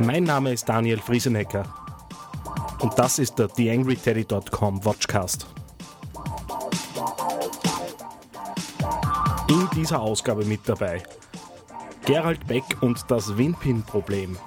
Mein Name ist Daniel Friesenecker und das ist der TheAngryTeddy.com Watchcast. In dieser Ausgabe mit dabei Gerald Beck und das Winpin-Problem.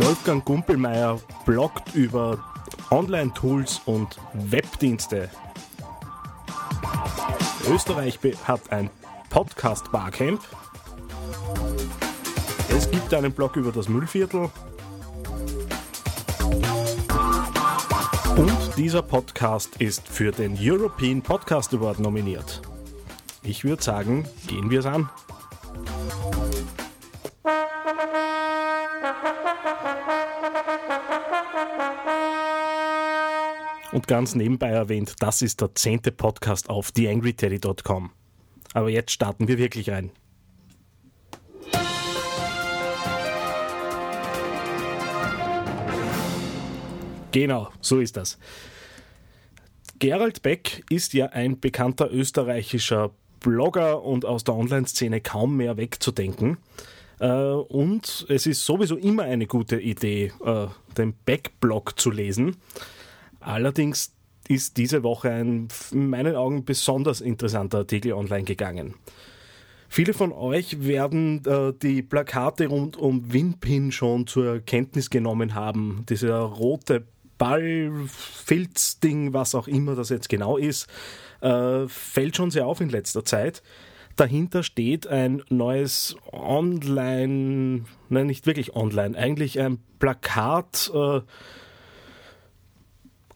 Wolfgang Gumpelmeier bloggt über Online-Tools und Webdienste. Österreich hat ein Podcast-Barcamp. Es gibt einen Blog über das Müllviertel. Und dieser Podcast ist für den European Podcast Award nominiert. Ich würde sagen, gehen wir es an. Und ganz nebenbei erwähnt, das ist der zehnte Podcast auf theangryteddy.com. Aber jetzt starten wir wirklich rein. Genau, so ist das. Gerald Beck ist ja ein bekannter österreichischer Blogger und aus der Online-Szene kaum mehr wegzudenken. Äh, Und es ist sowieso immer eine gute Idee, äh, den Beck-Blog zu lesen. Allerdings ist diese Woche ein in meinen Augen besonders interessanter Artikel online gegangen. Viele von euch werden äh, die Plakate rund um Winpin schon zur Kenntnis genommen haben. Dieser rote Ball, Filzding, was auch immer das jetzt genau ist, äh, fällt schon sehr auf in letzter Zeit. Dahinter steht ein neues Online, nein, nicht wirklich online, eigentlich ein Plakat, äh,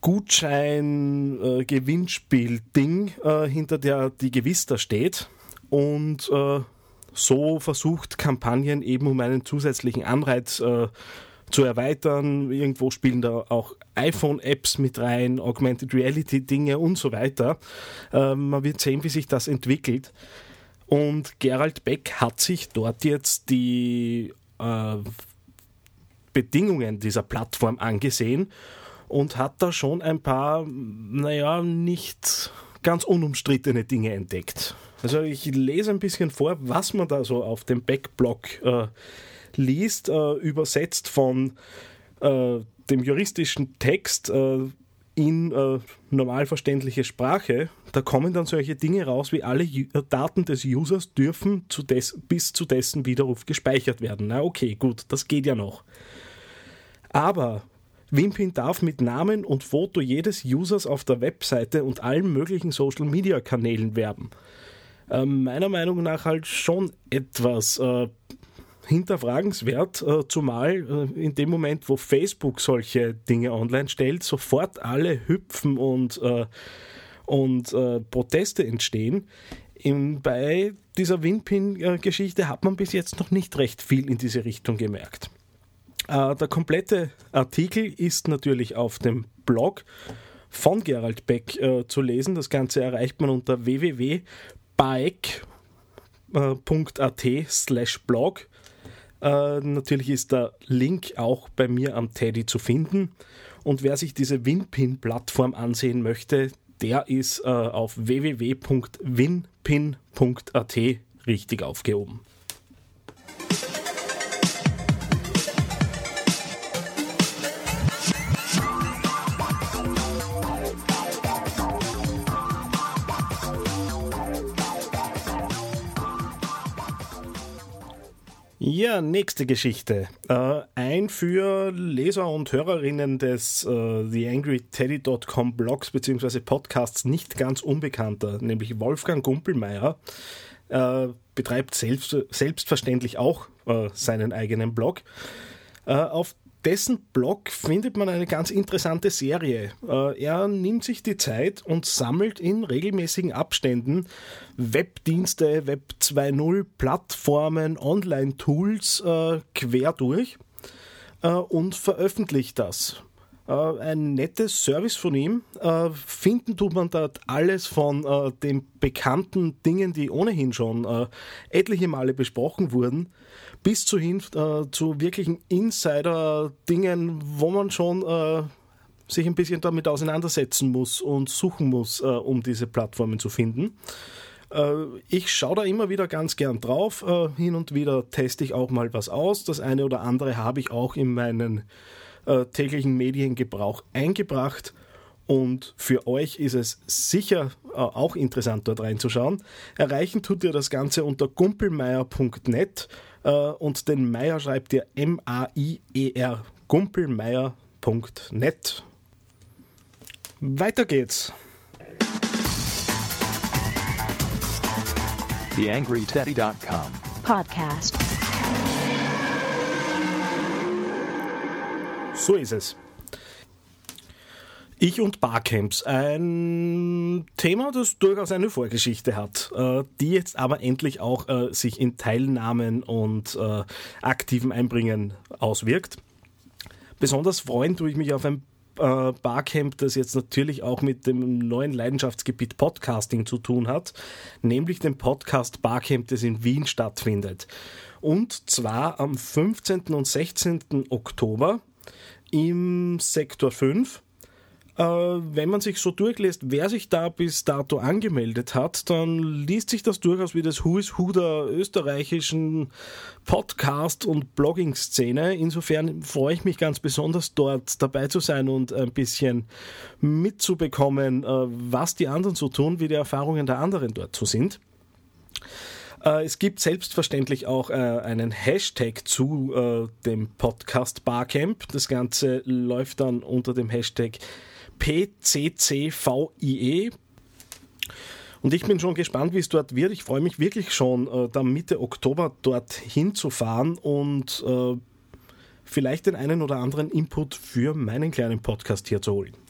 Gutschein, äh, Gewinnspiel-Ding, äh, hinter der die Gewister steht und so versucht Kampagnen eben um einen zusätzlichen Anreiz äh, zu erweitern. Irgendwo spielen da auch iPhone-Apps mit rein, Augmented Reality-Dinge und so weiter. Äh, man wird sehen, wie sich das entwickelt. Und Gerald Beck hat sich dort jetzt die äh, Bedingungen dieser Plattform angesehen und hat da schon ein paar, naja, nicht ganz unumstrittene Dinge entdeckt. Also ich lese ein bisschen vor, was man da so auf dem Backblog äh, liest, äh, übersetzt von äh, dem juristischen Text äh, in äh, normal verständliche Sprache. Da kommen dann solche Dinge raus, wie alle Ju- äh, Daten des Users dürfen zu bis zu dessen Widerruf gespeichert werden. Na okay, gut, das geht ja noch. Aber Wimpin darf mit Namen und Foto jedes Users auf der Webseite und allen möglichen Social-Media-Kanälen werben. Äh, meiner Meinung nach halt schon etwas äh, hinterfragenswert, äh, zumal äh, in dem Moment, wo Facebook solche Dinge online stellt, sofort alle hüpfen und, äh, und Proteste entstehen. Bei dieser Winpin-Geschichte hat man bis jetzt noch nicht recht viel in diese Richtung gemerkt. Der komplette Artikel ist natürlich auf dem Blog von Gerald Beck zu lesen. Das Ganze erreicht man unter www.baek.at slash blog. Äh, natürlich ist der Link auch bei mir am Teddy zu finden. Und wer sich diese Winpin-Plattform ansehen möchte, der ist äh, auf www.winpin.at richtig aufgehoben. Ja, nächste Geschichte. Äh, ein für Leser und Hörerinnen des äh, TheAngryTeddy.com Blogs bzw. Podcasts nicht ganz unbekannter, nämlich Wolfgang Gumpelmeier, äh, betreibt selbst, selbstverständlich auch äh, seinen eigenen Blog. Äh, auf dessen Blog findet man eine ganz interessante Serie. Äh, er nimmt sich die Zeit und sammelt in regelmäßigen Abständen Webdienste, Web 2.0, Plattformen, Online-Tools äh, quer durch äh, und veröffentlicht das. Ein nettes Service von ihm. Finden tut man dort alles von den bekannten Dingen, die ohnehin schon etliche Male besprochen wurden, bis zu hin zu wirklichen Insider-Dingen, wo man schon sich ein bisschen damit auseinandersetzen muss und suchen muss, um diese Plattformen zu finden. Ich schaue da immer wieder ganz gern drauf. Hin und wieder teste ich auch mal was aus. Das eine oder andere habe ich auch in meinen äh, täglichen Mediengebrauch eingebracht. Und für euch ist es sicher äh, auch interessant, dort reinzuschauen. Erreichen tut ihr das Ganze unter gumpelmeier.net äh, und den Meier schreibt ihr M-A-I-E-R. gumpelmeier.net. Weiter geht's. TheAngryTeddy.com Podcast. So ist es. Ich und Barcamps, ein Thema, das durchaus eine Vorgeschichte hat, äh, die jetzt aber endlich auch äh, sich in Teilnahmen und äh, aktiven Einbringen auswirkt. Besonders freuen tue ich mich auf ein Barcamp, das jetzt natürlich auch mit dem neuen Leidenschaftsgebiet Podcasting zu tun hat, nämlich dem Podcast Barcamp, das in Wien stattfindet. Und zwar am 15. und 16. Oktober im Sektor 5. Äh, wenn man sich so durchlässt, wer sich da bis dato angemeldet hat, dann liest sich das durchaus wie das Who is Who der österreichischen Podcast- und Blogging-Szene. Insofern freue ich mich ganz besonders, dort dabei zu sein und ein bisschen mitzubekommen, äh, was die anderen so tun, wie die Erfahrungen der anderen dort so sind. Äh, es gibt selbstverständlich auch einen Hashtag zu dem Podcast Barcamp. Das Ganze läuft dann unter dem Hashtag PCCVIE. Und ich bin schon gespannt, wie es dort wird. Ich freue mich wirklich schon, äh, da Mitte Oktober dort hinzufahren und äh, vielleicht den einen oder anderen Input für meinen kleinen Podcast hier zu holen.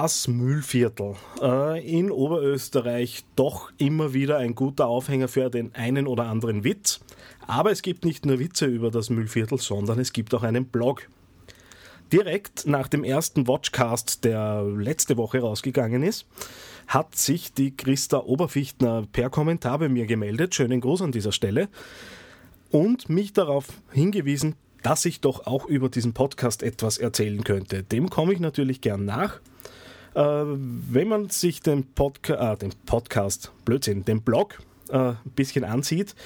Das Mühlviertel äh, in Oberösterreich doch immer wieder ein guter Aufhänger für den einen oder anderen Witz. Aber es gibt nicht nur Witze über das Mühlviertel, sondern es gibt auch einen Blog. Direkt nach dem ersten Watchcast, der letzte Woche rausgegangen ist, hat sich die Christa Oberfichtner per Kommentar bei mir gemeldet. Schönen Gruß an dieser Stelle. Und mich darauf hingewiesen, dass ich doch auch über diesen Podcast etwas erzählen könnte. Dem komme ich natürlich gern nach. Äh, wenn man sich den, Podca äh, den Podcast, Blödsinn, den Blog äh, ein bisschen ansieht,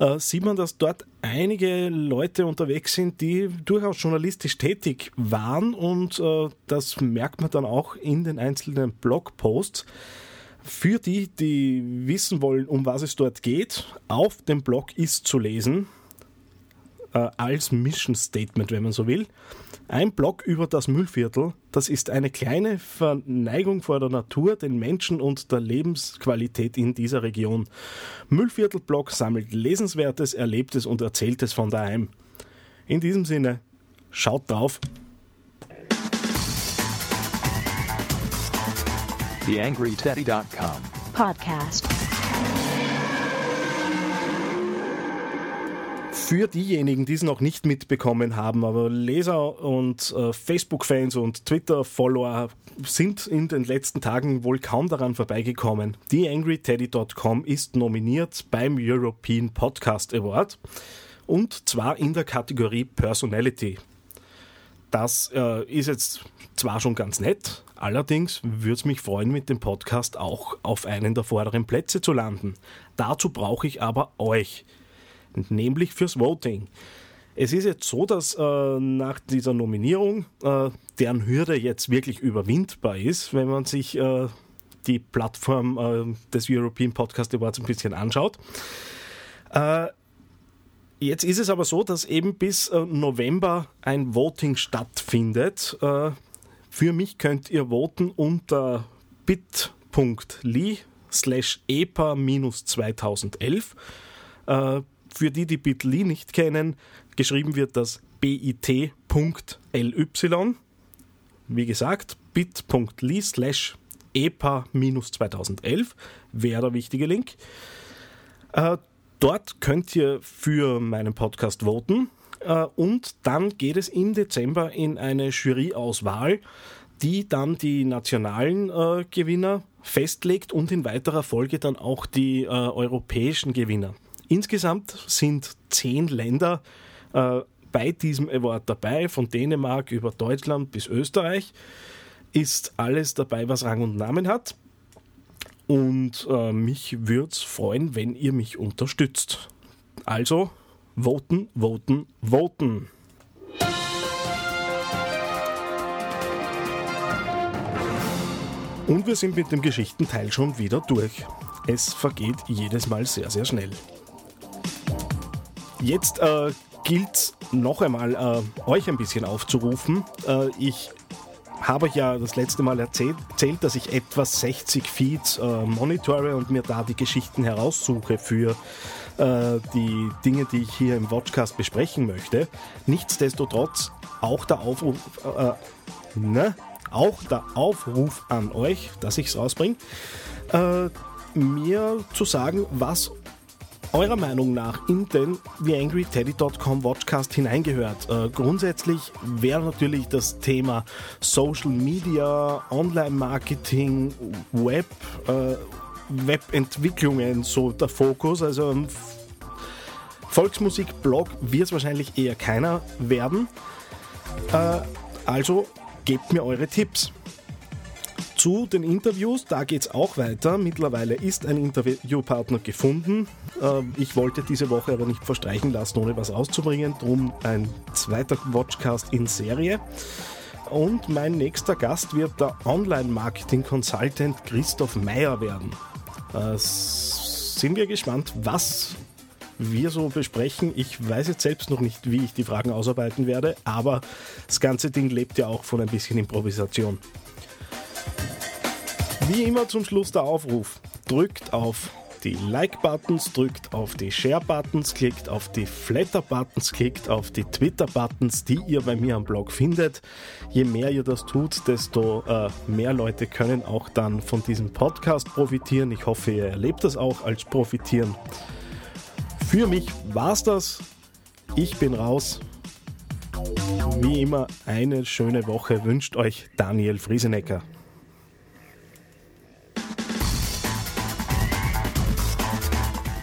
äh, sieht man, dass dort einige Leute unterwegs sind, die durchaus journalistisch tätig waren und äh, das merkt man dann auch in den einzelnen Blogposts. Für die, die wissen wollen, um was es dort geht, auf dem Blog ist zu lesen, äh, als Mission Statement, wenn man so will. Ein Blog über das Müllviertel, das ist eine kleine Verneigung vor der Natur, den Menschen und der Lebensqualität in dieser Region. Müllviertel-Blog sammelt Lesenswertes, Erlebtes und Erzähltes von daheim. In diesem Sinne, schaut drauf. TheAngryTeddy.com Podcast. Für diejenigen, die es noch nicht mitbekommen haben, aber Leser und äh, Facebook-Fans und Twitter-Follower sind in den letzten Tagen wohl kaum daran vorbeigekommen. TheAngryTeddy.com ist nominiert beim European Podcast Award und zwar in der Kategorie Personality. Das äh, ist jetzt zwar schon ganz nett, allerdings würde es mich freuen, mit dem Podcast auch auf einen der vorderen Plätze zu landen. Dazu brauche ich aber euch nämlich fürs Voting. Es ist jetzt so, dass äh, nach dieser Nominierung äh, deren Hürde jetzt wirklich überwindbar ist, wenn man sich äh, die Plattform äh, des European Podcast Awards ein bisschen anschaut. Äh, Jetzt ist es aber so, dass eben bis äh, November ein Voting stattfindet. Für mich könnt ihr voten unter bit.ly slash epa-2011. Für die, die bit.ly nicht kennen, geschrieben wird das bit.ly. Wie gesagt, bit.ly slash epa-2011 wäre der wichtige Link. Äh, dort könnt ihr für meinen Podcast voten äh, und dann geht es im Dezember in eine Juryauswahl, die dann die nationalen äh, Gewinner festlegt und in weiterer Folge dann auch die äh, europäischen Gewinner. Insgesamt sind zehn Länder äh, bei diesem Award dabei, von Dänemark über Deutschland bis Österreich ist alles dabei, was Rang und Namen hat. Und äh, mich würde es freuen, wenn ihr mich unterstützt. Also, voten, voten, voten. Und wir sind mit dem Geschichtenteil schon wieder durch. Es vergeht jedes Mal sehr, sehr schnell. Jetzt äh, gilt es noch einmal, äh, euch ein bisschen aufzurufen. Äh, ich habe ja das letzte Mal erzählt, erzählt dass ich etwa 60 Feeds äh, monitore und mir da die Geschichten heraussuche für äh, die Dinge, die ich hier im Watchcast besprechen möchte. Nichtsdestotrotz auch der Aufruf, äh, ne? auch der Aufruf an euch, dass ich es rausbringe, äh, mir zu sagen, was eurer Meinung nach in den TheAngryTeddy.com Watchcast hineingehört? Äh, grundsätzlich wäre natürlich das Thema Social Media, Online-Marketing, Web, äh, Webentwicklungen so der Fokus. Also ein Volksmusik-Blog wird es wahrscheinlich eher keiner werden. Äh, also gebt mir eure Tipps. Zu den Interviews, da geht es auch weiter. Mittlerweile ist ein Interviewpartner gefunden. Ähm, ich wollte diese Woche aber nicht verstreichen lassen, ohne was rauszubringen. Drum ein zweiter Watchcast in Serie. Und mein nächster Gast wird der Online-Marketing-Consultant Christoph Meyer werden. Äh, sind wir gespannt, was wir so besprechen. Ich weiß jetzt selbst noch nicht, wie ich die Fragen ausarbeiten werde, aber das ganze Ding lebt ja auch von ein bisschen Improvisation. Wie immer zum Schluss der Aufruf. Drückt auf die Like-Buttons, drückt auf die Share-Buttons, klickt auf die Flatter-Buttons, klickt auf die Twitter-Buttons, die ihr bei mir am Blog findet. Je mehr ihr das tut, desto äh, mehr Leute können auch dann von diesem Podcast profitieren. Ich hoffe, ihr erlebt das auch als profitieren. Für mich war's das. Ich bin raus. Wie immer eine schöne Woche wünscht euch Daniel Friesenecker.